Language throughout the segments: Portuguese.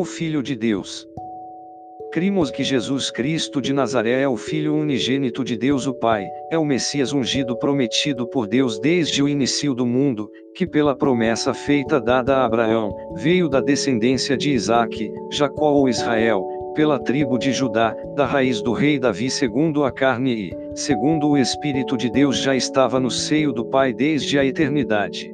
o Filho de Deus. Crimos que Jesus Cristo de Nazaré é o Filho unigênito de Deus o Pai, é o Messias ungido prometido por Deus desde o início do mundo, que pela promessa feita dada a Abraão, veio da descendência de Isaque, Jacó ou Israel, pela tribo de Judá, da raiz do rei Davi segundo a carne e, segundo o Espírito de Deus já estava no seio do Pai desde a eternidade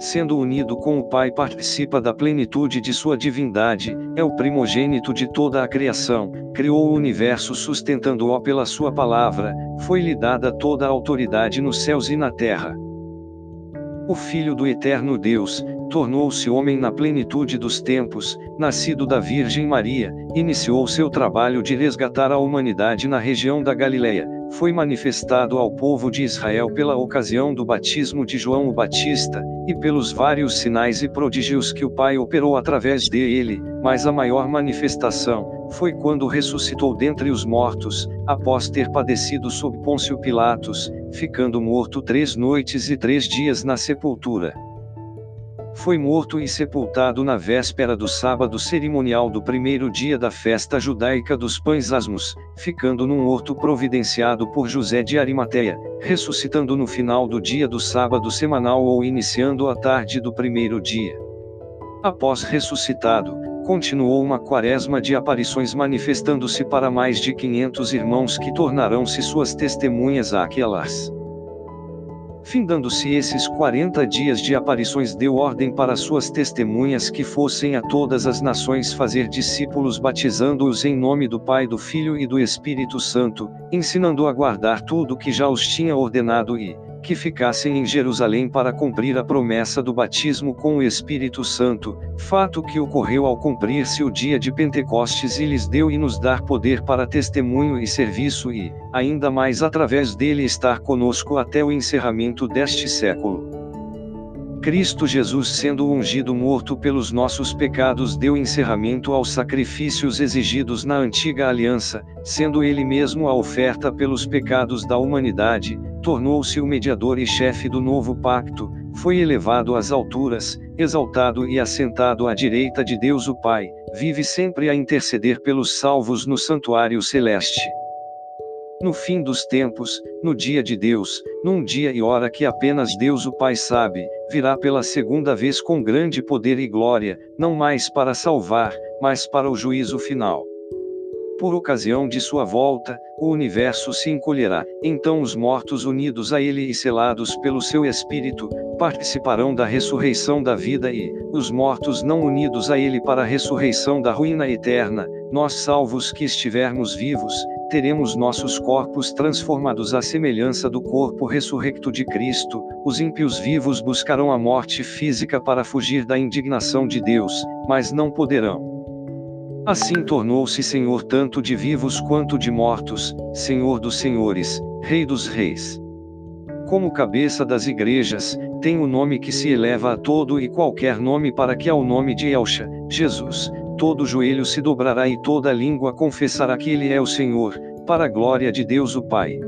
sendo unido com o Pai, participa da plenitude de sua divindade, é o primogênito de toda a criação, criou o universo sustentando-o pela sua palavra, foi-lhe dada toda a autoridade nos céus e na terra. O Filho do Eterno Deus, tornou-se homem na plenitude dos tempos, nascido da Virgem Maria, iniciou seu trabalho de resgatar a humanidade na região da Galileia, foi manifestado ao povo de Israel pela ocasião do batismo de João o Batista, e pelos vários sinais e prodígios que o Pai operou através dele, mas a maior manifestação foi quando ressuscitou dentre os mortos, após ter padecido sob Pôncio Pilatos, ficando morto três noites e três dias na sepultura. Foi morto e sepultado na véspera do sábado cerimonial do primeiro dia da festa judaica dos pães asmos, ficando num horto providenciado por José de Arimateia, ressuscitando no final do dia do sábado semanal ou iniciando a tarde do primeiro dia. Após ressuscitado, continuou uma quaresma de aparições manifestando-se para mais de 500 irmãos que tornarão-se suas testemunhas àquelas. Findando-se esses quarenta dias de aparições, deu ordem para suas testemunhas que fossem a todas as nações fazer discípulos, batizando-os em nome do Pai, do Filho e do Espírito Santo, ensinando a guardar tudo que já os tinha ordenado e, que ficassem em Jerusalém para cumprir a promessa do batismo com o Espírito Santo, fato que ocorreu ao cumprir-se o dia de Pentecostes e lhes deu e nos dar poder para testemunho e serviço e, ainda mais através dele estar conosco até o encerramento deste século. Cristo Jesus sendo ungido morto pelos nossos pecados deu encerramento aos sacrifícios exigidos na antiga aliança, sendo ele mesmo a oferta pelos pecados da humanidade, tornou-se o mediador e chefe do novo pacto, foi elevado às alturas, exaltado e assentado à direita de Deus o Pai, vive sempre a interceder pelos salvos no santuário celeste. No fim dos tempos, no dia de Deus, num dia e hora que apenas Deus o Pai sabe, virá pela segunda vez com grande poder e glória, não mais para salvar, mas para o juízo final. Por ocasião de sua volta, o universo se encolherá, então os mortos unidos a ele e selados pelo seu espírito, participarão da ressurreição da vida e, os mortos não unidos a ele para a ressurreição da ruína eterna, nós salvos que estivermos vivos, teremos nossos corpos transformados à semelhança do corpo ressurrecto de Cristo, os ímpios vivos buscarão a morte física para fugir da indignação de Deus, mas não poderão. Assim tornou-se Senhor tanto de vivos quanto de mortos, Senhor dos senhores, Rei dos reis. Como cabeça das igrejas, tem o nome que se eleva a todo e qualquer nome para que ao nome de Elcha, Jesus, todo joelho se dobrará e toda língua confessará que Ele é o Senhor, para a glória de Deus o Pai.